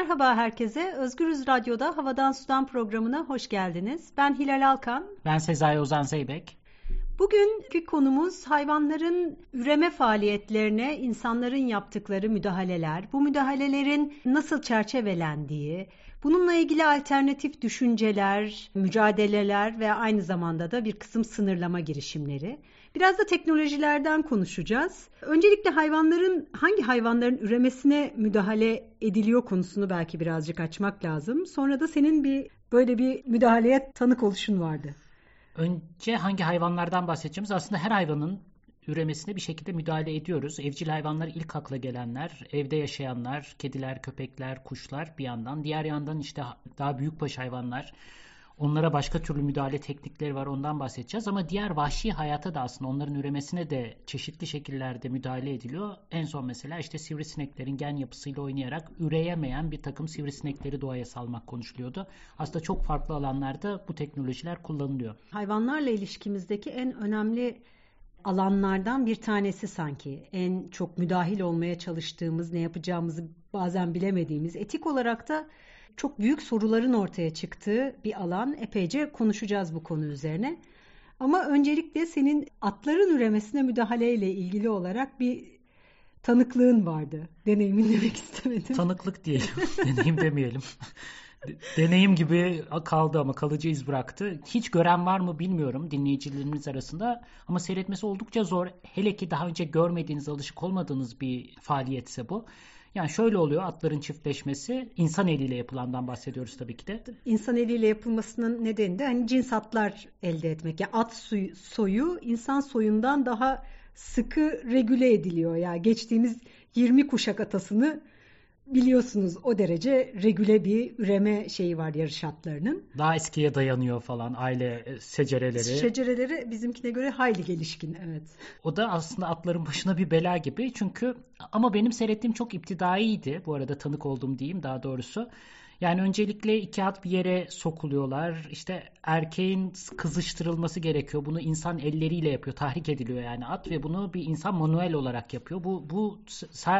Merhaba herkese. Özgürüz Radyo'da Havadan Sudan programına hoş geldiniz. Ben Hilal Alkan. Ben Sezai Ozan Zeybek. Bugünkü konumuz hayvanların üreme faaliyetlerine insanların yaptıkları müdahaleler, bu müdahalelerin nasıl çerçevelendiği, bununla ilgili alternatif düşünceler, mücadeleler ve aynı zamanda da bir kısım sınırlama girişimleri. Biraz da teknolojilerden konuşacağız. Öncelikle hayvanların hangi hayvanların üremesine müdahale ediliyor konusunu belki birazcık açmak lazım. Sonra da senin bir böyle bir müdahaleye tanık oluşun vardı. Önce hangi hayvanlardan bahsedeceğimiz aslında her hayvanın üremesine bir şekilde müdahale ediyoruz. Evcil hayvanlar ilk akla gelenler, evde yaşayanlar, kediler, köpekler, kuşlar bir yandan. Diğer yandan işte daha büyükbaş hayvanlar, Onlara başka türlü müdahale teknikleri var ondan bahsedeceğiz ama diğer vahşi hayata da aslında onların üremesine de çeşitli şekillerde müdahale ediliyor. En son mesela işte sivrisineklerin gen yapısıyla oynayarak üreyemeyen bir takım sivrisinekleri doğaya salmak konuşuluyordu. Aslında çok farklı alanlarda bu teknolojiler kullanılıyor. Hayvanlarla ilişkimizdeki en önemli alanlardan bir tanesi sanki. En çok müdahil olmaya çalıştığımız, ne yapacağımızı bazen bilemediğimiz, etik olarak da çok büyük soruların ortaya çıktığı bir alan. Epeyce konuşacağız bu konu üzerine. Ama öncelikle senin atların üremesine müdahaleyle ilgili olarak bir tanıklığın vardı. Deneyimin demek istemedim. Tanıklık diyelim. Deneyim demeyelim. Deneyim gibi kaldı ama kalıcı iz bıraktı. Hiç gören var mı bilmiyorum dinleyicilerimiz arasında ama seyretmesi oldukça zor. Hele ki daha önce görmediğiniz, alışık olmadığınız bir faaliyetse bu. Yani şöyle oluyor atların çiftleşmesi insan eliyle yapılandan bahsediyoruz tabii ki de. İnsan eliyle yapılmasının nedeni de hani cins atlar elde etmek. Yani at soyu, soyu insan soyundan daha sıkı regüle ediliyor. Yani geçtiğimiz 20 kuşak atasını biliyorsunuz o derece regüle bir üreme şeyi var yarış atlarının. Daha eskiye dayanıyor falan aile e, secereleri. Secereleri bizimkine göre hayli gelişkin evet. O da aslında atların başına bir bela gibi çünkü ama benim seyrettiğim çok iptidaiydi bu arada tanık olduğum diyeyim daha doğrusu. Yani öncelikle iki at bir yere sokuluyorlar. İşte erkeğin kızıştırılması gerekiyor. Bunu insan elleriyle yapıyor. Tahrik ediliyor yani at ve bunu bir insan manuel olarak yapıyor. Bu bu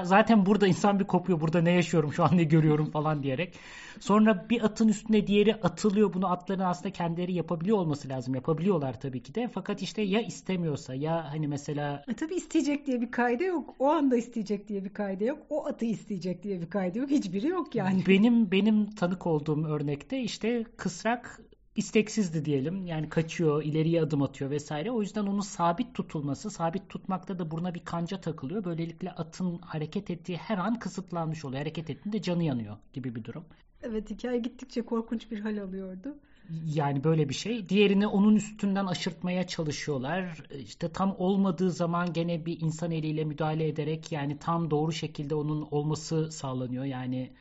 zaten burada insan bir kopuyor. Burada ne yaşıyorum şu an ne görüyorum falan diyerek. Sonra bir atın üstüne diğeri atılıyor. Bunu atların aslında kendileri yapabiliyor olması lazım. Yapabiliyorlar tabii ki de. Fakat işte ya istemiyorsa ya hani mesela... E tabii isteyecek diye bir kaydı yok. O anda isteyecek diye bir kaydı yok. O atı isteyecek diye bir kaydı yok. Hiçbiri yok yani. Benim benim tanık olduğum örnekte işte kısrak isteksizdi diyelim. Yani kaçıyor, ileriye adım atıyor vesaire. O yüzden onun sabit tutulması, sabit tutmakta da buruna bir kanca takılıyor. Böylelikle atın hareket ettiği her an kısıtlanmış oluyor. Hareket ettiğinde canı yanıyor gibi bir durum. Evet hikaye gittikçe korkunç bir hal alıyordu. Yani böyle bir şey. Diğerini onun üstünden aşırtmaya çalışıyorlar. İşte tam olmadığı zaman gene bir insan eliyle müdahale ederek yani tam doğru şekilde onun olması sağlanıyor. Yani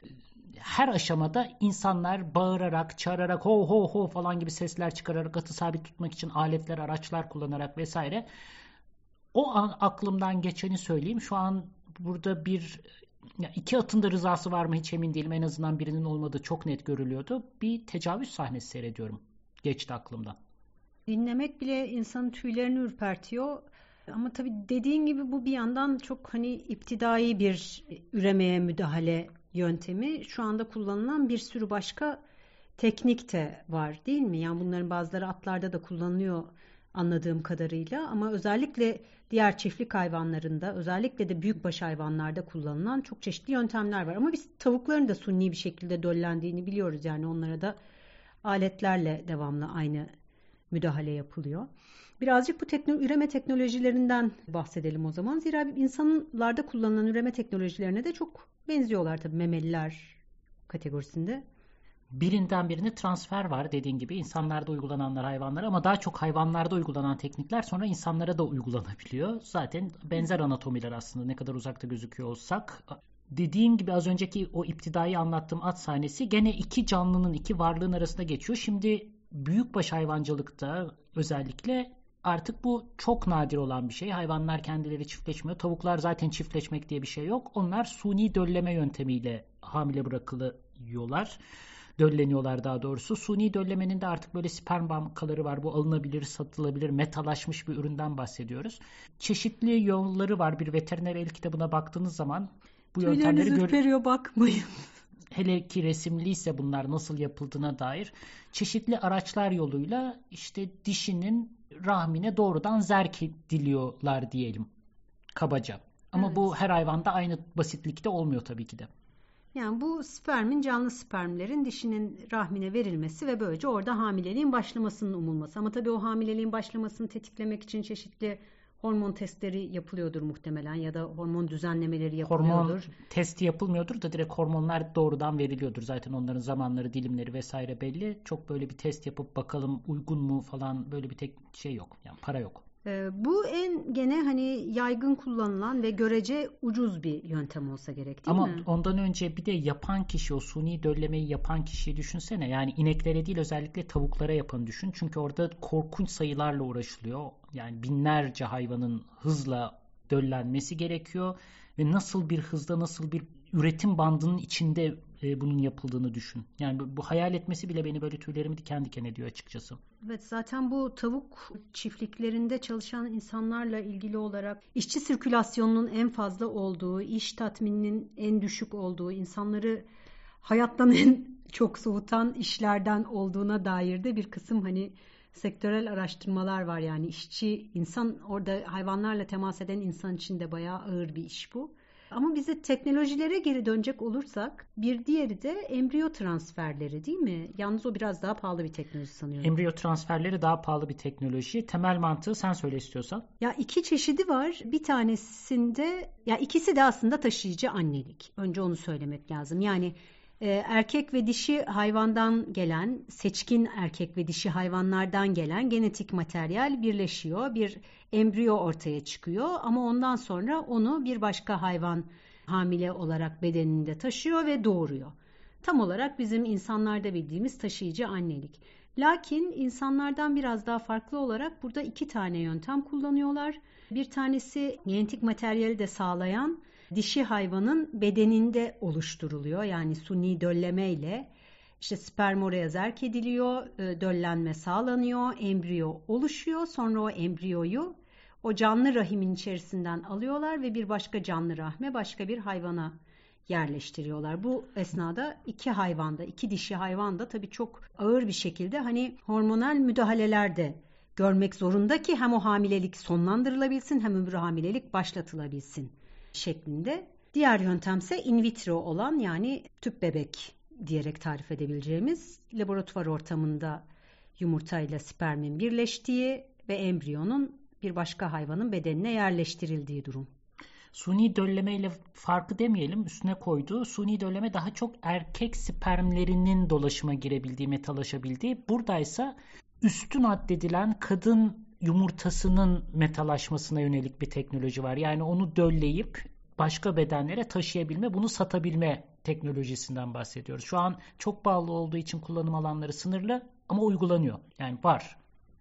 her aşamada insanlar bağırarak, çağırarak, ho ho ho falan gibi sesler çıkararak atı sabit tutmak için aletler, araçlar kullanarak vesaire. O an aklımdan geçeni söyleyeyim. Şu an burada bir ya iki atın da rızası var mı hiç emin değilim. En azından birinin olmadığı çok net görülüyordu. Bir tecavüz sahnesi seyrediyorum. Geçti aklımdan. Dinlemek bile insanın tüylerini ürpertiyor. Ama tabii dediğin gibi bu bir yandan çok hani iptidai bir üremeye müdahale yöntemi. Şu anda kullanılan bir sürü başka teknik de var değil mi? Yani bunların bazıları atlarda da kullanılıyor anladığım kadarıyla ama özellikle diğer çiftlik hayvanlarında özellikle de büyükbaş hayvanlarda kullanılan çok çeşitli yöntemler var. Ama biz tavukların da sunni bir şekilde döllendiğini biliyoruz yani onlara da aletlerle devamlı aynı müdahale yapılıyor. Birazcık bu tekno üreme teknolojilerinden bahsedelim o zaman. Zira insanlarda kullanılan üreme teknolojilerine de çok benziyorlar tabii memeliler kategorisinde. Birinden birine transfer var dediğin gibi insanlarda uygulananlar hayvanlara ama daha çok hayvanlarda uygulanan teknikler sonra insanlara da uygulanabiliyor. Zaten benzer anatomiler aslında ne kadar uzakta gözüküyor olsak. Dediğim gibi az önceki o iptidai anlattığım at sahnesi gene iki canlının iki varlığın arasında geçiyor. Şimdi büyükbaş hayvancılıkta özellikle artık bu çok nadir olan bir şey. Hayvanlar kendileri çiftleşmiyor. Tavuklar zaten çiftleşmek diye bir şey yok. Onlar suni dölleme yöntemiyle hamile bırakılıyorlar. Dölleniyorlar daha doğrusu. Suni döllemenin de artık böyle sperm bankaları var. Bu alınabilir, satılabilir, metalaşmış bir üründen bahsediyoruz. Çeşitli yolları var. Bir veteriner el kitabına baktığınız zaman bu Tüyleriniz yöntemleri gör... ürperiyor bakmayın. hele ki resimliyse bunlar nasıl yapıldığına dair çeşitli araçlar yoluyla işte dişinin rahmine doğrudan zerk ediliyorlar diyelim kabaca. Ama evet. bu her hayvanda aynı basitlikte olmuyor tabii ki de. Yani bu spermin canlı spermlerin dişinin rahmine verilmesi ve böylece orada hamileliğin başlamasının umulması. Ama tabii o hamileliğin başlamasını tetiklemek için çeşitli hormon testleri yapılıyordur muhtemelen ya da hormon düzenlemeleri yapılıyordur. Hormon testi yapılmıyordur da direkt hormonlar doğrudan veriliyordur. Zaten onların zamanları, dilimleri vesaire belli. Çok böyle bir test yapıp bakalım uygun mu falan böyle bir tek şey yok. Yani para yok. Ee, bu en gene hani yaygın kullanılan ve görece ucuz bir yöntem olsa gerek değil Ama mi? Ama ondan önce bir de yapan kişi o suni döllemeyi yapan kişiyi düşünsene. Yani ineklere değil özellikle tavuklara yapan düşün. Çünkü orada korkunç sayılarla uğraşılıyor. Yani binlerce hayvanın hızla döllenmesi gerekiyor. Ve nasıl bir hızda nasıl bir üretim bandının içinde e, bunun yapıldığını düşün. Yani bu, bu hayal etmesi bile beni böyle tüylerimi diken diken ediyor açıkçası. Evet zaten bu tavuk çiftliklerinde çalışan insanlarla ilgili olarak işçi sirkülasyonunun en fazla olduğu, iş tatmininin en düşük olduğu, insanları hayattan en çok soğutan işlerden olduğuna dair de bir kısım hani sektörel araştırmalar var yani işçi insan orada hayvanlarla temas eden insan için de bayağı ağır bir iş bu. Ama bize teknolojilere geri dönecek olursak bir diğeri de embriyo transferleri değil mi? Yalnız o biraz daha pahalı bir teknoloji sanıyorum. Embriyo transferleri daha pahalı bir teknoloji. Temel mantığı sen söyle istiyorsan. Ya iki çeşidi var. Bir tanesinde ya ikisi de aslında taşıyıcı annelik. Önce onu söylemek lazım. Yani erkek ve dişi hayvandan gelen, seçkin erkek ve dişi hayvanlardan gelen genetik materyal birleşiyor. Bir embriyo ortaya çıkıyor ama ondan sonra onu bir başka hayvan hamile olarak bedeninde taşıyor ve doğuruyor. Tam olarak bizim insanlarda bildiğimiz taşıyıcı annelik. Lakin insanlardan biraz daha farklı olarak burada iki tane yöntem kullanıyorlar. Bir tanesi genetik materyali de sağlayan dişi hayvanın bedeninde oluşturuluyor. Yani suni dölleme ile işte sperm oraya zerk ediliyor, e, döllenme sağlanıyor, embriyo oluşuyor. Sonra o embriyoyu o canlı rahimin içerisinden alıyorlar ve bir başka canlı rahme başka bir hayvana yerleştiriyorlar. Bu esnada iki hayvanda, iki dişi hayvanda tabii çok ağır bir şekilde hani hormonal müdahaleler de görmek zorunda ki hem o hamilelik sonlandırılabilsin hem öbür hamilelik başlatılabilsin şeklinde. Diğer yöntemse in vitro olan yani tüp bebek diyerek tarif edebileceğimiz laboratuvar ortamında yumurtayla spermin birleştiği ve embriyonun bir başka hayvanın bedenine yerleştirildiği durum. Suni dölleme ile farkı demeyelim üstüne koyduğu suni dölleme daha çok erkek spermlerinin dolaşıma girebildiği, metalaşabildiği. Buradaysa üstün addedilen kadın yumurtasının metalaşmasına yönelik bir teknoloji var. Yani onu dölleyip başka bedenlere taşıyabilme, bunu satabilme teknolojisinden bahsediyoruz. Şu an çok bağlı olduğu için kullanım alanları sınırlı ama uygulanıyor. Yani var.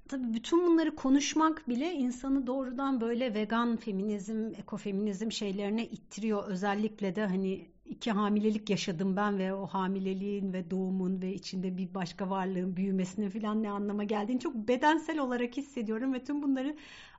Tabii bütün bunları konuşmak bile insanı doğrudan böyle vegan feminizm, ekofeminizm şeylerine ittiriyor. Özellikle de hani iki hamilelik yaşadım ben ve o hamileliğin ve doğumun ve içinde bir başka varlığın büyümesinin falan ne anlama geldiğini çok bedensel olarak hissediyorum ve tüm bunları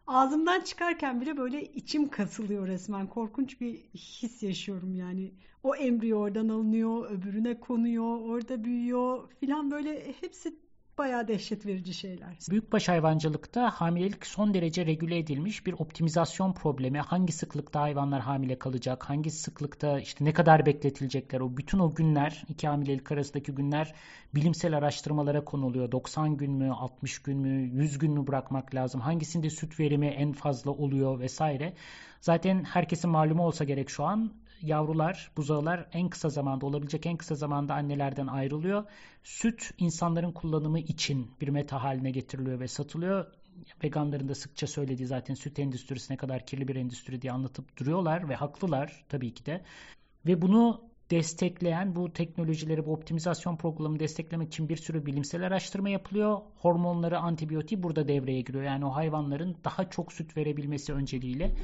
ağzımdan çıkarken bile böyle içim kasılıyor resmen. Korkunç bir his yaşıyorum yani. O embriyo oradan alınıyor, öbürüne konuyor, orada büyüyor filan böyle hepsi bayağı dehşet verici şeyler. Büyükbaş hayvancılıkta hamilelik son derece regüle edilmiş bir optimizasyon problemi. Hangi sıklıkta hayvanlar hamile kalacak, hangi sıklıkta işte ne kadar bekletilecekler o bütün o günler, iki hamilelik arasındaki günler bilimsel araştırmalara konuluyor. 90 gün mü, 60 gün mü, 100 gün mü bırakmak lazım? Hangisinde süt verimi en fazla oluyor vesaire. Zaten herkesin malumu olsa gerek şu an yavrular, buzağılar en kısa zamanda olabilecek en kısa zamanda annelerden ayrılıyor. Süt insanların kullanımı için bir meta haline getiriliyor ve satılıyor. Veganların da sıkça söylediği zaten süt endüstrisi ne kadar kirli bir endüstri diye anlatıp duruyorlar ve haklılar tabii ki de. Ve bunu destekleyen bu teknolojileri, bu optimizasyon programını desteklemek için bir sürü bilimsel araştırma yapılıyor. Hormonları, antibiyotiği burada devreye giriyor. Yani o hayvanların daha çok süt verebilmesi önceliğiyle.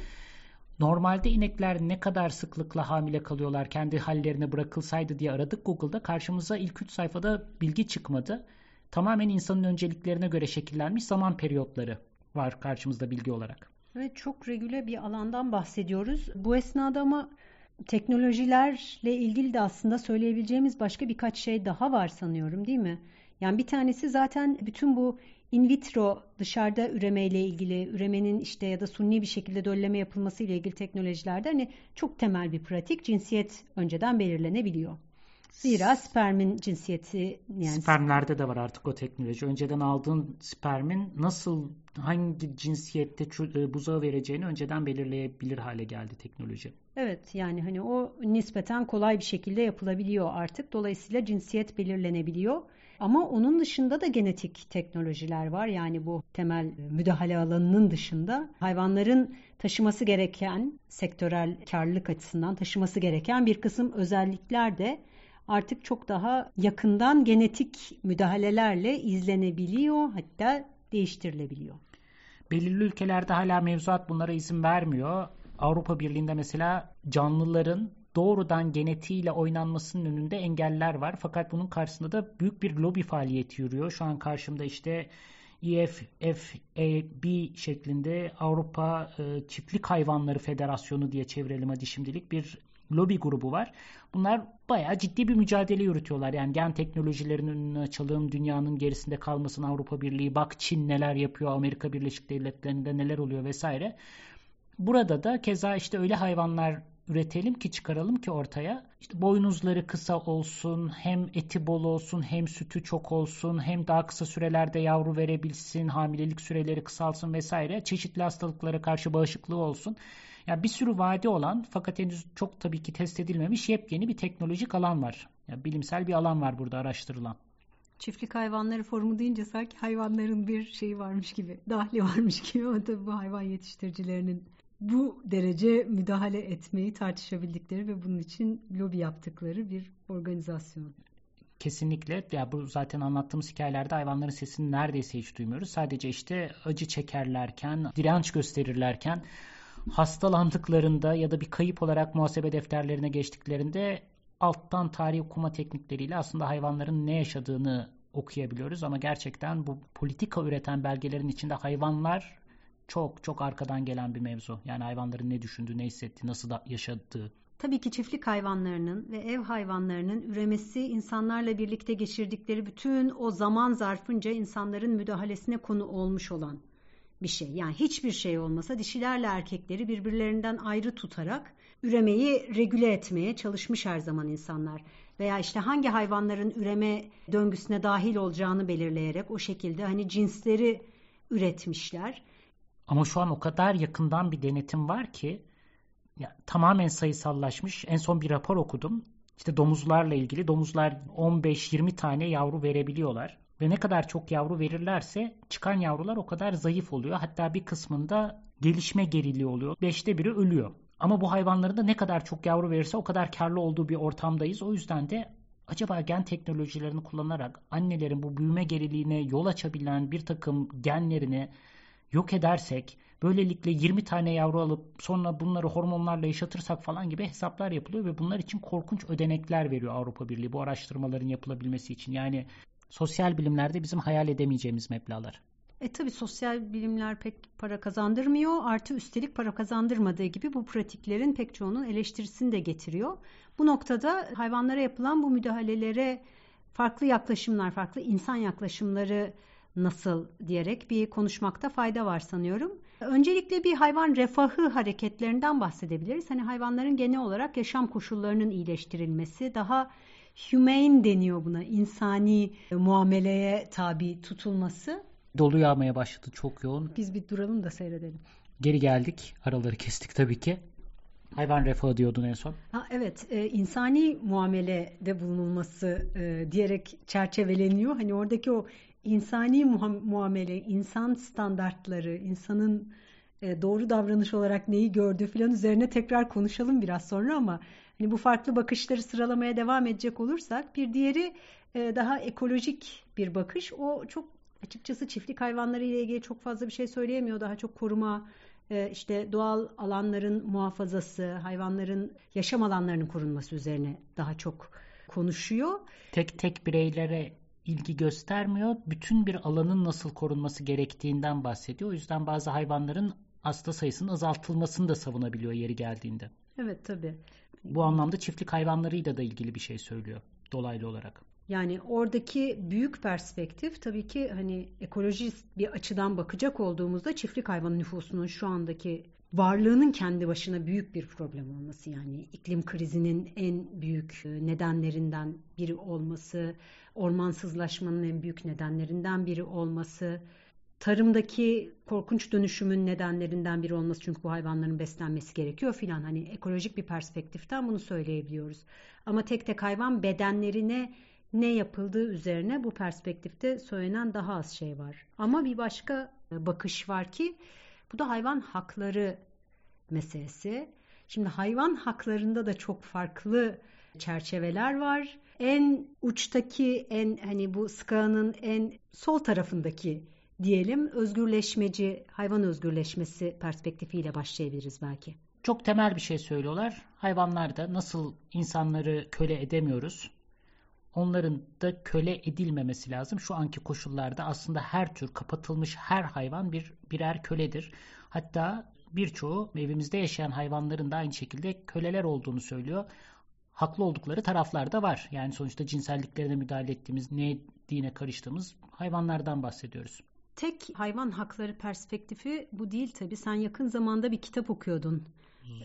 Normalde inekler ne kadar sıklıkla hamile kalıyorlar kendi hallerine bırakılsaydı diye aradık Google'da. Karşımıza ilk 3 sayfada bilgi çıkmadı. Tamamen insanın önceliklerine göre şekillenmiş zaman periyotları var karşımızda bilgi olarak. Evet çok regüle bir alandan bahsediyoruz. Bu esnada ama teknolojilerle ilgili de aslında söyleyebileceğimiz başka birkaç şey daha var sanıyorum değil mi? Yani bir tanesi zaten bütün bu in vitro dışarıda üremeyle ilgili, üremenin işte ya da sunni bir şekilde dölleme yapılması ile ilgili teknolojilerde hani çok temel bir pratik cinsiyet önceden belirlenebiliyor. Zira spermin cinsiyeti yani spermlerde de var artık o teknoloji. Önceden aldığın spermin nasıl hangi cinsiyette e, buzağı vereceğini önceden belirleyebilir hale geldi teknoloji. Evet yani hani o nispeten kolay bir şekilde yapılabiliyor artık. Dolayısıyla cinsiyet belirlenebiliyor. Ama onun dışında da genetik teknolojiler var. Yani bu temel müdahale alanının dışında hayvanların taşıması gereken sektörel karlılık açısından taşıması gereken bir kısım özellikler de artık çok daha yakından genetik müdahalelerle izlenebiliyor hatta değiştirilebiliyor. Belirli ülkelerde hala mevzuat bunlara izin vermiyor. Avrupa Birliği'nde mesela canlıların doğrudan genetiğiyle oynanmasının önünde engeller var. Fakat bunun karşısında da büyük bir lobi faaliyeti yürüyor. Şu an karşımda işte EFFAB şeklinde Avrupa e, Çiftlik Hayvanları Federasyonu diye çevirelim hadi şimdilik bir lobi grubu var. Bunlar bayağı ciddi bir mücadele yürütüyorlar. Yani gen teknolojilerinin önünü açalım, dünyanın gerisinde kalmasın Avrupa Birliği, bak Çin neler yapıyor, Amerika Birleşik Devletleri'nde neler oluyor vesaire. Burada da keza işte öyle hayvanlar üretelim ki çıkaralım ki ortaya. İşte boynuzları kısa olsun, hem eti bol olsun, hem sütü çok olsun, hem daha kısa sürelerde yavru verebilsin, hamilelik süreleri kısalsın vesaire. Çeşitli hastalıklara karşı bağışıklığı olsun. Yani bir sürü vade olan fakat henüz çok tabii ki test edilmemiş yepyeni bir teknolojik alan var. Yani bilimsel bir alan var burada araştırılan. Çiftlik hayvanları forumu deyince sanki hayvanların bir şeyi varmış gibi, dahli varmış gibi ama tabii bu hayvan yetiştiricilerinin bu derece müdahale etmeyi tartışabildikleri ve bunun için lobi yaptıkları bir organizasyon. Kesinlikle. Ya bu zaten anlattığımız hikayelerde hayvanların sesini neredeyse hiç duymuyoruz. Sadece işte acı çekerlerken, direnç gösterirlerken, hastalandıklarında ya da bir kayıp olarak muhasebe defterlerine geçtiklerinde alttan tarih okuma teknikleriyle aslında hayvanların ne yaşadığını okuyabiliyoruz ama gerçekten bu politika üreten belgelerin içinde hayvanlar çok çok arkadan gelen bir mevzu. Yani hayvanların ne düşündüğü, ne hissettiği, nasıl da yaşadığı. Tabii ki çiftlik hayvanlarının ve ev hayvanlarının üremesi insanlarla birlikte geçirdikleri bütün o zaman zarfınca insanların müdahalesine konu olmuş olan bir şey. Yani hiçbir şey olmasa dişilerle erkekleri birbirlerinden ayrı tutarak üremeyi regüle etmeye çalışmış her zaman insanlar. Veya işte hangi hayvanların üreme döngüsüne dahil olacağını belirleyerek o şekilde hani cinsleri üretmişler. Ama şu an o kadar yakından bir denetim var ki ya, tamamen sayısallaşmış. En son bir rapor okudum. İşte domuzlarla ilgili domuzlar 15-20 tane yavru verebiliyorlar. Ve ne kadar çok yavru verirlerse çıkan yavrular o kadar zayıf oluyor. Hatta bir kısmında gelişme geriliği oluyor. Beşte biri ölüyor. Ama bu hayvanların da ne kadar çok yavru verirse o kadar karlı olduğu bir ortamdayız. O yüzden de acaba gen teknolojilerini kullanarak annelerin bu büyüme geriliğine yol açabilen bir takım genlerini yok edersek böylelikle 20 tane yavru alıp sonra bunları hormonlarla yaşatırsak falan gibi hesaplar yapılıyor ve bunlar için korkunç ödenekler veriyor Avrupa Birliği bu araştırmaların yapılabilmesi için. Yani sosyal bilimlerde bizim hayal edemeyeceğimiz meblalar. E tabi sosyal bilimler pek para kazandırmıyor. Artı üstelik para kazandırmadığı gibi bu pratiklerin pek çoğunun eleştirisini de getiriyor. Bu noktada hayvanlara yapılan bu müdahalelere farklı yaklaşımlar, farklı insan yaklaşımları nasıl diyerek bir konuşmakta fayda var sanıyorum. Öncelikle bir hayvan refahı hareketlerinden bahsedebiliriz. Hani hayvanların genel olarak yaşam koşullarının iyileştirilmesi, daha humane deniyor buna, insani muameleye tabi tutulması. Dolu yağmaya başladı çok yoğun. Biz bir duralım da seyredelim. Geri geldik. Araları kestik tabii ki. Hayvan refahı diyordun en son. Ha, evet, e, insani muamelede bulunulması e, diyerek çerçeveleniyor. Hani oradaki o insani muamele, insan standartları, insanın e, doğru davranış olarak neyi gördüğü falan üzerine tekrar konuşalım biraz sonra ama hani bu farklı bakışları sıralamaya devam edecek olursak bir diğeri e, daha ekolojik bir bakış. O çok açıkçası çiftlik hayvanları ile ilgili çok fazla bir şey söyleyemiyor. Daha çok koruma, e, işte doğal alanların muhafazası, hayvanların yaşam alanlarının korunması üzerine daha çok konuşuyor. Tek tek bireylere ilgi göstermiyor. Bütün bir alanın nasıl korunması gerektiğinden bahsediyor. O yüzden bazı hayvanların hasta sayısının azaltılmasını da savunabiliyor yeri geldiğinde. Evet tabii. Bu anlamda çiftlik hayvanlarıyla da ilgili bir şey söylüyor dolaylı olarak. Yani oradaki büyük perspektif tabii ki hani ekolojist bir açıdan bakacak olduğumuzda çiftlik hayvan nüfusunun şu andaki varlığının kendi başına büyük bir problem olması yani iklim krizinin en büyük nedenlerinden biri olması, ormansızlaşmanın en büyük nedenlerinden biri olması, tarımdaki korkunç dönüşümün nedenlerinden biri olması çünkü bu hayvanların beslenmesi gerekiyor filan hani ekolojik bir perspektiften bunu söyleyebiliyoruz. Ama tek tek hayvan bedenlerine ne yapıldığı üzerine bu perspektifte söylenen daha az şey var. Ama bir başka bakış var ki bu da hayvan hakları meselesi. Şimdi hayvan haklarında da çok farklı çerçeveler var. En uçtaki, en hani bu skala'nın en sol tarafındaki diyelim özgürleşmeci, hayvan özgürleşmesi perspektifiyle başlayabiliriz belki. Çok temel bir şey söylüyorlar. Hayvanlarda nasıl insanları köle edemiyoruz, onların da köle edilmemesi lazım. Şu anki koşullarda aslında her tür kapatılmış her hayvan bir birer köledir. Hatta birçoğu evimizde yaşayan hayvanların da aynı şekilde köleler olduğunu söylüyor. Haklı oldukları taraflar da var. Yani sonuçta cinselliklerine müdahale ettiğimiz, ne dine karıştığımız hayvanlardan bahsediyoruz. Tek hayvan hakları perspektifi bu değil tabii. Sen yakın zamanda bir kitap okuyordun.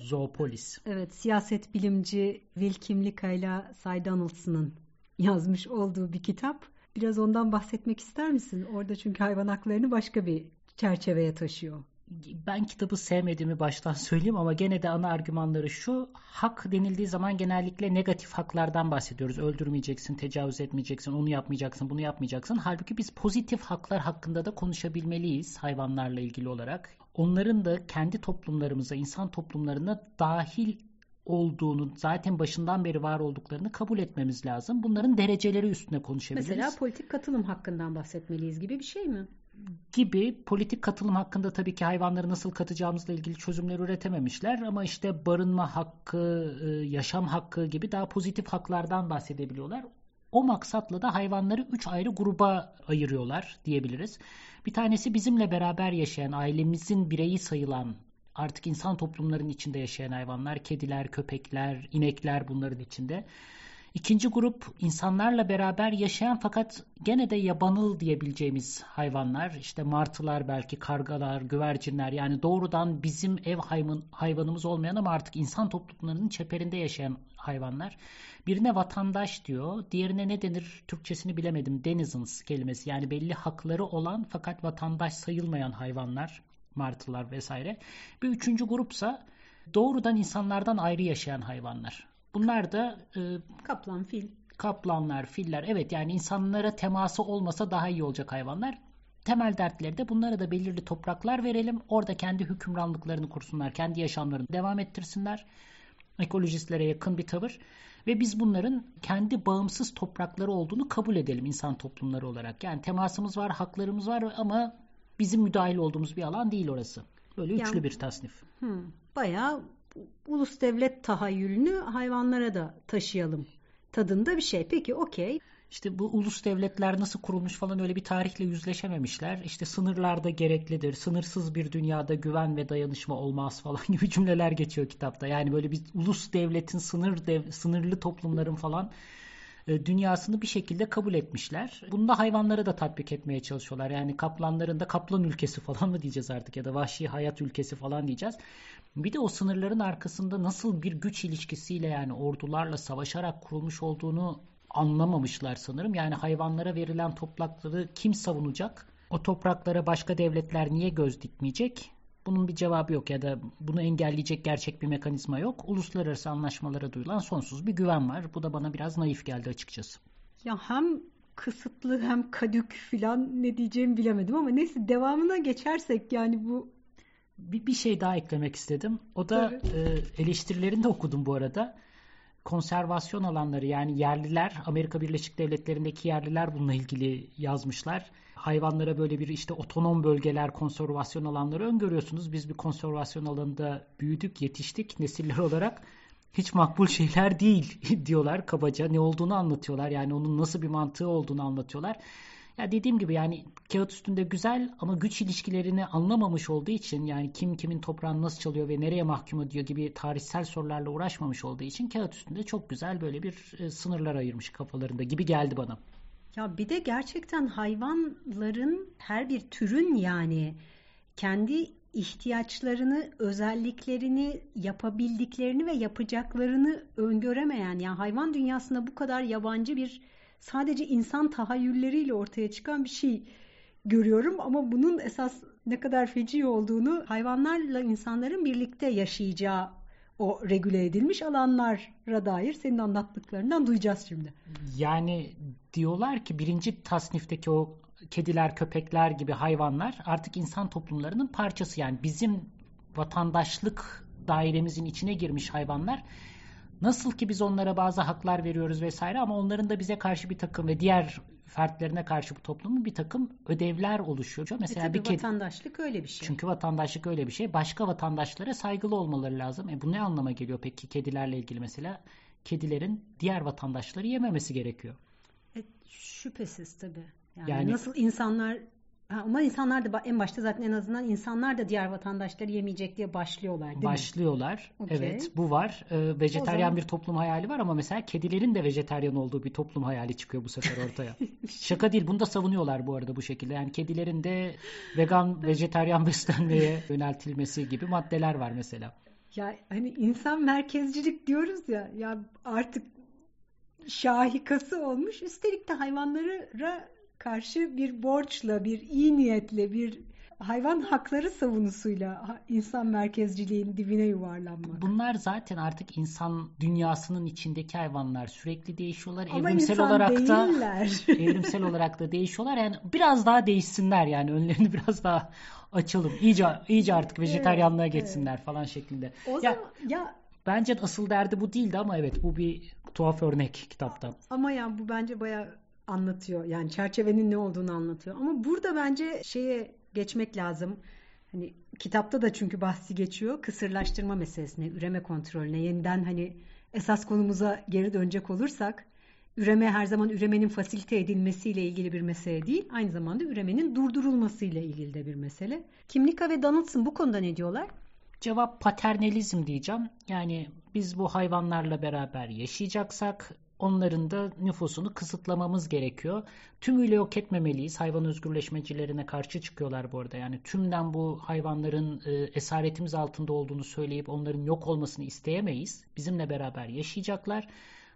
Zoopolis. Evet, siyaset bilimci Will Kimlicka ile Cy Donaldson'ın yazmış olduğu bir kitap. Biraz ondan bahsetmek ister misin? Orada çünkü hayvan haklarını başka bir çerçeveye taşıyor. Ben kitabı sevmediğimi baştan söyleyeyim ama gene de ana argümanları şu. Hak denildiği zaman genellikle negatif haklardan bahsediyoruz. Öldürmeyeceksin, tecavüz etmeyeceksin, onu yapmayacaksın, bunu yapmayacaksın. Halbuki biz pozitif haklar hakkında da konuşabilmeliyiz hayvanlarla ilgili olarak. Onların da kendi toplumlarımıza, insan toplumlarına dahil olduğunu, zaten başından beri var olduklarını kabul etmemiz lazım. Bunların dereceleri üstüne konuşabiliriz. Mesela politik katılım hakkından bahsetmeliyiz gibi bir şey mi? Gibi politik katılım hakkında tabii ki hayvanları nasıl katacağımızla ilgili çözümler üretememişler ama işte barınma hakkı, e, yaşam hakkı gibi daha pozitif haklardan bahsedebiliyorlar. O maksatla da hayvanları üç ayrı gruba ayırıyorlar diyebiliriz. Bir tanesi bizimle beraber yaşayan, ailemizin bireyi sayılan artık insan toplumlarının içinde yaşayan hayvanlar, kediler, köpekler, inekler bunların içinde. İkinci grup insanlarla beraber yaşayan fakat gene de yabanıl diyebileceğimiz hayvanlar. İşte martılar belki kargalar, güvercinler yani doğrudan bizim ev hayvan, hayvanımız olmayan ama artık insan toplumlarının çeperinde yaşayan hayvanlar. Birine vatandaş diyor, diğerine ne denir Türkçesini bilemedim. Denizens kelimesi yani belli hakları olan fakat vatandaş sayılmayan hayvanlar martılar vesaire. Bir üçüncü grupsa doğrudan insanlardan ayrı yaşayan hayvanlar. Bunlar da e, kaplan, fil. Kaplanlar, filler evet yani insanlara teması olmasa daha iyi olacak hayvanlar. Temel dertleri de bunlara da belirli topraklar verelim. Orada kendi hükümranlıklarını kursunlar, kendi yaşamlarını devam ettirsinler. Ekolojistlere yakın bir tavır. Ve biz bunların kendi bağımsız toprakları olduğunu kabul edelim insan toplumları olarak. Yani temasımız var, haklarımız var ama bizim müdahil olduğumuz bir alan değil orası. Böyle üçlü yani, bir tasnif. Hmm, bayağı ulus devlet tahayyülünü hayvanlara da taşıyalım tadında bir şey. Peki okey. İşte bu ulus devletler nasıl kurulmuş falan öyle bir tarihle yüzleşememişler. İşte sınırlarda gereklidir. Sınırsız bir dünyada güven ve dayanışma olmaz falan gibi cümleler geçiyor kitapta. Yani böyle bir ulus devletin sınır dev, sınırlı toplumların falan e, dünyasını bir şekilde kabul etmişler. Bunu da hayvanlara da tatbik etmeye çalışıyorlar. Yani kaplanların da kaplan ülkesi falan mı diyeceğiz artık ya da vahşi hayat ülkesi falan diyeceğiz. Bir de o sınırların arkasında nasıl bir güç ilişkisiyle yani ordularla savaşarak kurulmuş olduğunu anlamamışlar sanırım. Yani hayvanlara verilen toprakları kim savunacak? O topraklara başka devletler niye göz dikmeyecek? Bunun bir cevabı yok ya da bunu engelleyecek gerçek bir mekanizma yok. Uluslararası anlaşmalara duyulan sonsuz bir güven var. Bu da bana biraz naif geldi açıkçası. Ya hem kısıtlı hem kadük filan ne diyeceğimi bilemedim ama neyse devamına geçersek yani bu bir, bir şey daha eklemek istedim. O da e, eleştirilerini de okudum bu arada. Konservasyon alanları yani yerliler Amerika Birleşik Devletleri'ndeki yerliler bununla ilgili yazmışlar. Hayvanlara böyle bir işte otonom bölgeler, konservasyon alanları öngörüyorsunuz. Biz bir konservasyon alanında büyüdük, yetiştik nesiller olarak. Hiç makbul şeyler değil diyorlar kabaca. Ne olduğunu anlatıyorlar. Yani onun nasıl bir mantığı olduğunu anlatıyorlar. Ya dediğim gibi yani kağıt üstünde güzel ama güç ilişkilerini anlamamış olduğu için yani kim kimin toprağını nasıl çalıyor ve nereye mahkum ediyor gibi tarihsel sorularla uğraşmamış olduğu için kağıt üstünde çok güzel böyle bir e, sınırlar ayırmış kafalarında gibi geldi bana. Ya bir de gerçekten hayvanların her bir türün yani kendi ihtiyaçlarını, özelliklerini, yapabildiklerini ve yapacaklarını öngöremeyen yani hayvan dünyasında bu kadar yabancı bir sadece insan tahayyülleriyle ortaya çıkan bir şey görüyorum ama bunun esas ne kadar feci olduğunu hayvanlarla insanların birlikte yaşayacağı o regüle edilmiş alanlara dair senin anlattıklarından duyacağız şimdi. Yani diyorlar ki birinci tasnifteki o kediler, köpekler gibi hayvanlar artık insan toplumlarının parçası. Yani bizim vatandaşlık dairemizin içine girmiş hayvanlar. Nasıl ki biz onlara bazı haklar veriyoruz vesaire ama onların da bize karşı bir takım ve diğer fertlerine karşı bu toplumun bir takım ödevler oluşuyor. Mesela e bir kedi... vatandaşlık öyle bir şey. Çünkü vatandaşlık öyle bir şey. Başka vatandaşlara saygılı olmaları lazım. E bu ne anlama geliyor peki kedilerle ilgili mesela? Kedilerin diğer vatandaşları yememesi gerekiyor. E, şüphesiz tabii. Yani, yani nasıl insanlar ama insanlar da en başta zaten en azından insanlar da diğer vatandaşları yemeyecek diye başlıyorlar değil Başlıyorlar. Mi? Okay. Evet bu var. Ee, vejeteryan zaman... bir toplum hayali var ama mesela kedilerin de vejeteryan olduğu bir toplum hayali çıkıyor bu sefer ortaya. Şaka değil bunu da savunuyorlar bu arada bu şekilde. Yani kedilerin de vegan, vejeteryan beslenmeye yöneltilmesi gibi maddeler var mesela. Ya hani insan merkezcilik diyoruz ya ya artık şahikası olmuş. Üstelik de hayvanlara karşı bir borçla, bir iyi niyetle, bir hayvan hakları savunusuyla insan merkezciliğin dibine yuvarlanmak. Bunlar zaten artık insan dünyasının içindeki hayvanlar sürekli değişiyorlar. Ama evrimsel olarak değiller. da evrimsel olarak da değişiyorlar. Yani biraz daha değişsinler yani önlerini biraz daha açalım. İyice iyice artık vejetaryanlığa evet, geçsinler evet. falan şeklinde. O ya, zaman ya bence asıl derdi bu değildi ama evet bu bir tuhaf örnek kitapta. Ama ya bu bence bayağı anlatıyor. Yani çerçevenin ne olduğunu anlatıyor. Ama burada bence şeye geçmek lazım. Hani kitapta da çünkü bahsi geçiyor. Kısırlaştırma meselesine, üreme kontrolüne yeniden hani esas konumuza geri dönecek olursak üreme her zaman üremenin fasilite edilmesiyle ilgili bir mesele değil. Aynı zamanda üremenin durdurulmasıyla ilgili de bir mesele. Kimlika ve Donaldson bu konuda ne diyorlar? Cevap paternalizm diyeceğim. Yani biz bu hayvanlarla beraber yaşayacaksak onların da nüfusunu kısıtlamamız gerekiyor. Tümüyle yok etmemeliyiz. Hayvan özgürleşmecilerine karşı çıkıyorlar bu arada. Yani tümden bu hayvanların e, esaretimiz altında olduğunu söyleyip onların yok olmasını isteyemeyiz. Bizimle beraber yaşayacaklar.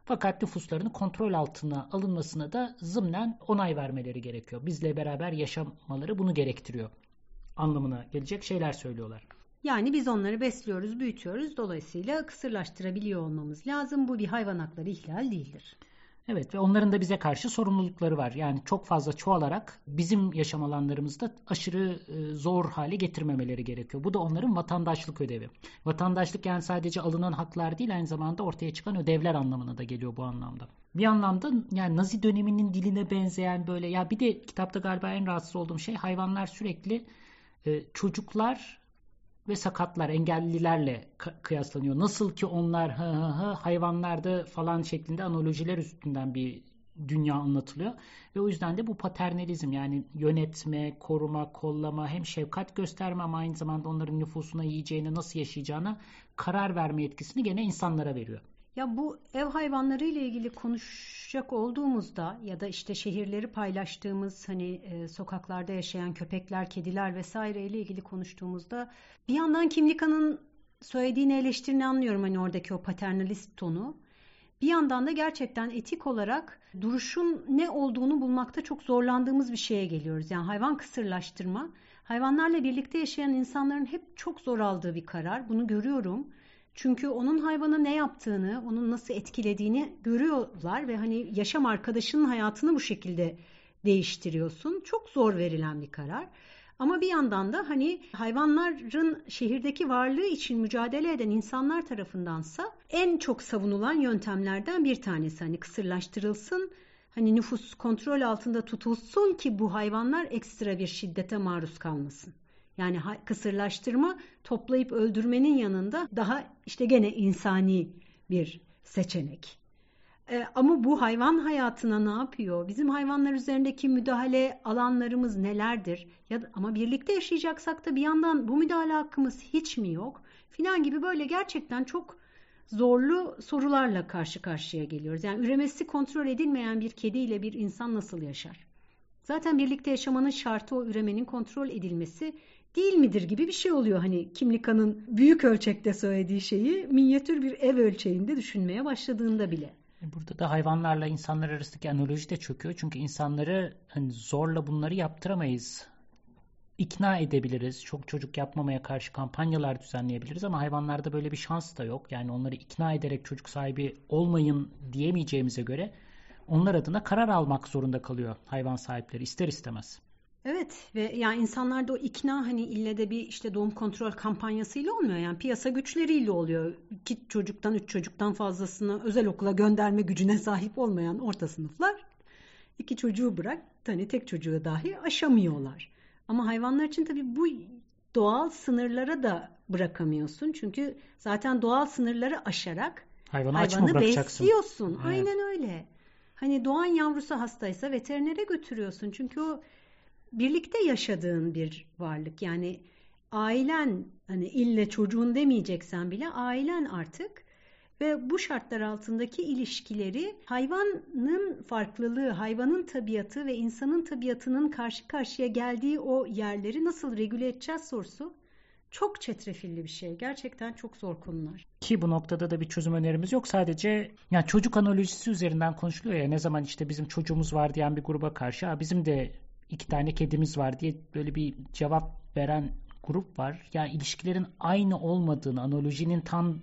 Fakat nüfuslarını kontrol altına alınmasına da zımnen onay vermeleri gerekiyor. Bizle beraber yaşamaları bunu gerektiriyor anlamına gelecek şeyler söylüyorlar. Yani biz onları besliyoruz, büyütüyoruz. Dolayısıyla kısırlaştırabiliyor olmamız lazım. Bu bir hayvan hakları ihlal değildir. Evet ve onların da bize karşı sorumlulukları var. Yani çok fazla çoğalarak bizim yaşam alanlarımızda aşırı e, zor hale getirmemeleri gerekiyor. Bu da onların vatandaşlık ödevi. Vatandaşlık yani sadece alınan haklar değil aynı zamanda ortaya çıkan ödevler anlamına da geliyor bu anlamda. Bir anlamda yani Nazi döneminin diline benzeyen böyle ya bir de kitapta galiba en rahatsız olduğum şey hayvanlar sürekli e, çocuklar ve sakatlar, engellilerle kıyaslanıyor. Nasıl ki onlar hı hı hı hayvanlarda falan şeklinde analojiler üstünden bir dünya anlatılıyor. Ve o yüzden de bu paternalizm yani yönetme, koruma, kollama hem şefkat gösterme ama aynı zamanda onların nüfusuna yiyeceğine nasıl yaşayacağına karar verme etkisini gene insanlara veriyor. Ya bu ev hayvanları ile ilgili konuşacak olduğumuzda ya da işte şehirleri paylaştığımız hani e, sokaklarda yaşayan köpekler, kediler vesaire ile ilgili konuştuğumuzda bir yandan Kimlika'nın söylediğini eleştirini anlıyorum hani oradaki o paternalist tonu. Bir yandan da gerçekten etik olarak duruşun ne olduğunu bulmakta çok zorlandığımız bir şeye geliyoruz. Yani hayvan kısırlaştırma, hayvanlarla birlikte yaşayan insanların hep çok zor aldığı bir karar. Bunu görüyorum. Çünkü onun hayvana ne yaptığını, onun nasıl etkilediğini görüyorlar ve hani yaşam arkadaşının hayatını bu şekilde değiştiriyorsun. Çok zor verilen bir karar. Ama bir yandan da hani hayvanların şehirdeki varlığı için mücadele eden insanlar tarafındansa en çok savunulan yöntemlerden bir tanesi. Hani kısırlaştırılsın, hani nüfus kontrol altında tutulsun ki bu hayvanlar ekstra bir şiddete maruz kalmasın. Yani kısırlaştırma toplayıp öldürmenin yanında daha işte gene insani bir seçenek. E, ama bu hayvan hayatına ne yapıyor? Bizim hayvanlar üzerindeki müdahale alanlarımız nelerdir? Ya da, ama birlikte yaşayacaksak da bir yandan bu müdahale hakkımız hiç mi yok? Filan gibi böyle gerçekten çok zorlu sorularla karşı karşıya geliyoruz. Yani üremesi kontrol edilmeyen bir kedi ile bir insan nasıl yaşar? Zaten birlikte yaşamanın şartı o üremenin kontrol edilmesi değil midir gibi bir şey oluyor. Hani Kimlika'nın büyük ölçekte söylediği şeyi minyatür bir ev ölçeğinde düşünmeye başladığında bile. Burada da hayvanlarla insanlar arasındaki analoji de çöküyor. Çünkü insanları hani zorla bunları yaptıramayız. İkna edebiliriz. Çok çocuk yapmamaya karşı kampanyalar düzenleyebiliriz ama hayvanlarda böyle bir şans da yok. Yani onları ikna ederek çocuk sahibi olmayın diyemeyeceğimize göre onlar adına karar almak zorunda kalıyor hayvan sahipleri ister istemez. Evet ve yani insanlarda o ikna hani ille de bir işte doğum kontrol kampanyasıyla olmuyor. Yani piyasa güçleriyle oluyor. İki çocuktan, üç çocuktan fazlasını özel okula gönderme gücüne sahip olmayan orta sınıflar iki çocuğu bırak hani tek çocuğu dahi aşamıyorlar. Ama hayvanlar için tabii bu doğal sınırlara da bırakamıyorsun. Çünkü zaten doğal sınırları aşarak Hayvanı hayvanı besliyorsun. Evet. Aynen öyle. Hani doğan yavrusu hastaysa veterinere götürüyorsun. Çünkü o birlikte yaşadığın bir varlık. Yani ailen hani ille çocuğun demeyeceksen bile ailen artık ve bu şartlar altındaki ilişkileri hayvanın farklılığı, hayvanın tabiatı ve insanın tabiatının karşı karşıya geldiği o yerleri nasıl regüle edeceğiz sorusu çok çetrefilli bir şey. Gerçekten çok zor konular. Ki bu noktada da bir çözüm önerimiz yok. Sadece yani çocuk analojisi üzerinden konuşuluyor ya ne zaman işte bizim çocuğumuz var diyen bir gruba karşı bizim de iki tane kedimiz var diye böyle bir cevap veren grup var. Yani ilişkilerin aynı olmadığını, analojinin tam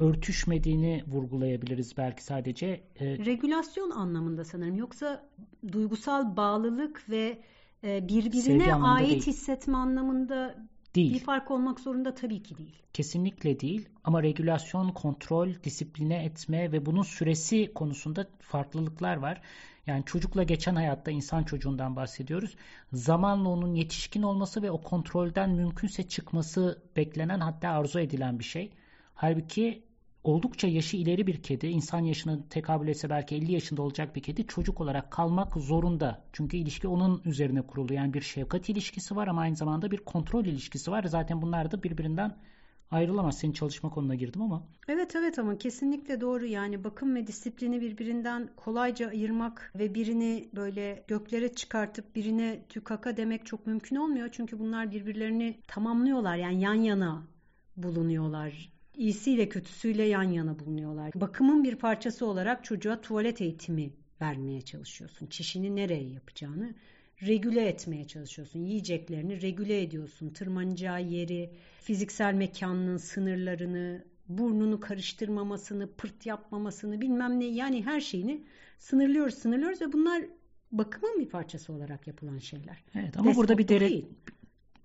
örtüşmediğini vurgulayabiliriz belki sadece. Ee, Regülasyon anlamında sanırım. Yoksa duygusal bağlılık ve e, birbirine ait değil. hissetme anlamında değil. Bir fark olmak zorunda tabii ki değil. Kesinlikle değil ama regülasyon, kontrol, disipline etme ve bunun süresi konusunda farklılıklar var. Yani çocukla geçen hayatta insan çocuğundan bahsediyoruz. Zamanla onun yetişkin olması ve o kontrolden mümkünse çıkması beklenen hatta arzu edilen bir şey. Halbuki oldukça yaşı ileri bir kedi, insan yaşına tekabül etse belki 50 yaşında olacak bir kedi çocuk olarak kalmak zorunda. Çünkü ilişki onun üzerine kurulu. Yani bir şefkat ilişkisi var ama aynı zamanda bir kontrol ilişkisi var. Zaten bunlar da birbirinden ayrılamaz. Senin çalışma konuna girdim ama. Evet evet ama kesinlikle doğru. Yani bakım ve disiplini birbirinden kolayca ayırmak ve birini böyle göklere çıkartıp birine tükaka demek çok mümkün olmuyor. Çünkü bunlar birbirlerini tamamlıyorlar. Yani yan yana bulunuyorlar iyisiyle kötüsüyle yan yana bulunuyorlar. Bakımın bir parçası olarak çocuğa tuvalet eğitimi vermeye çalışıyorsun. Çişini nereye yapacağını regüle etmeye çalışıyorsun. Yiyeceklerini regüle ediyorsun. Tırmanacağı yeri, fiziksel mekanının sınırlarını, burnunu karıştırmamasını, pırt yapmamasını bilmem ne yani her şeyini sınırlıyoruz sınırlıyoruz ve bunlar bakımın bir parçası olarak yapılan şeyler. Evet ama Despot burada bir derece değil.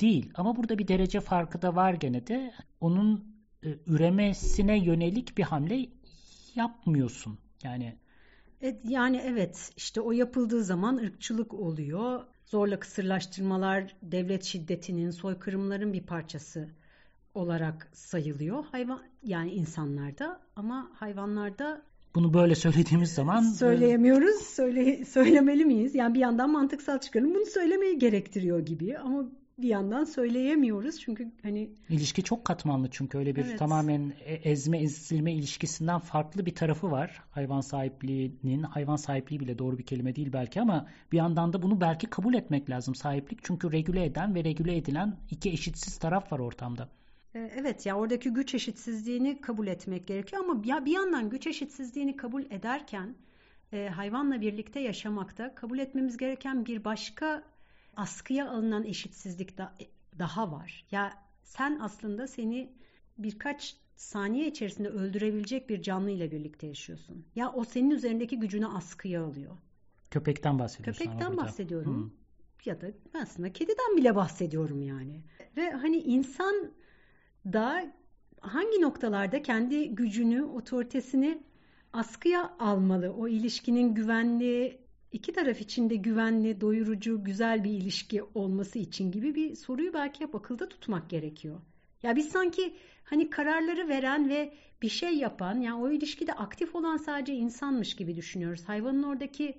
değil ama burada bir derece farkı da var gene de. Onun e, üremesine yönelik bir hamle yapmıyorsun. Yani Evet, yani evet işte o yapıldığı zaman ırkçılık oluyor. Zorla kısırlaştırmalar devlet şiddetinin, soykırımların bir parçası olarak sayılıyor. Hayvan yani insanlarda ama hayvanlarda bunu böyle söylediğimiz zaman e, söyleyemiyoruz. Söyle söylemeli miyiz? Yani bir yandan mantıksal çıkarım bunu söylemeyi gerektiriyor gibi ama bir yandan söyleyemiyoruz çünkü hani ilişki çok katmanlı çünkü öyle bir evet. tamamen e, ezme ezilme ilişkisinden farklı bir tarafı var hayvan sahipliğinin hayvan sahipliği bile doğru bir kelime değil belki ama bir yandan da bunu belki kabul etmek lazım sahiplik çünkü regüle eden ve regüle edilen iki eşitsiz taraf var ortamda. E, evet ya oradaki güç eşitsizliğini kabul etmek gerekiyor ama ya bir yandan güç eşitsizliğini kabul ederken e, hayvanla birlikte yaşamakta kabul etmemiz gereken bir başka askıya alınan eşitsizlik da, daha var. Ya sen aslında seni birkaç saniye içerisinde öldürebilecek bir canlı ile birlikte yaşıyorsun. Ya o senin üzerindeki gücünü askıya alıyor. Köpekten bahsediyorsun. Köpekten bahsediyorum. Hmm. Ya da aslında kediden bile bahsediyorum yani. Ve hani insan da hangi noktalarda kendi gücünü, otoritesini askıya almalı? O ilişkinin güvenli iki taraf için de güvenli, doyurucu, güzel bir ilişki olması için gibi bir soruyu belki hep akılda tutmak gerekiyor. Ya biz sanki hani kararları veren ve bir şey yapan yani o ilişkide aktif olan sadece insanmış gibi düşünüyoruz. Hayvanın oradaki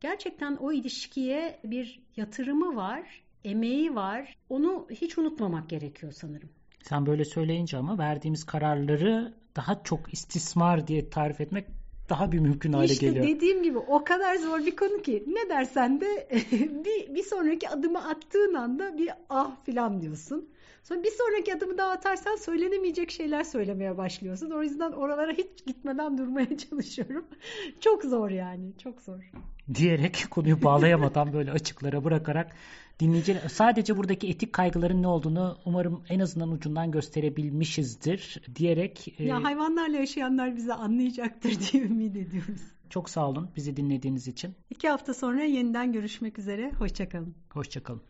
gerçekten o ilişkiye bir yatırımı var, emeği var. Onu hiç unutmamak gerekiyor sanırım. Sen böyle söyleyince ama verdiğimiz kararları daha çok istismar diye tarif etmek daha bir mümkün hale işte geliyor. İşte dediğim gibi o kadar zor bir konu ki ne dersen de bir, bir sonraki adımı attığın anda bir ah filan diyorsun. Sonra bir sonraki adımı daha atarsan söylenemeyecek şeyler söylemeye başlıyorsun. O yüzden oralara hiç gitmeden durmaya çalışıyorum. çok zor yani çok zor. Diyerek konuyu bağlayamadan böyle açıklara bırakarak dinleyici sadece buradaki etik kaygıların ne olduğunu umarım en azından ucundan gösterebilmişizdir diyerek. Ya e... hayvanlarla yaşayanlar bizi anlayacaktır diye ümit ediyoruz. Çok sağ olun bizi dinlediğiniz için. İki hafta sonra yeniden görüşmek üzere. Hoşçakalın. Hoşçakalın.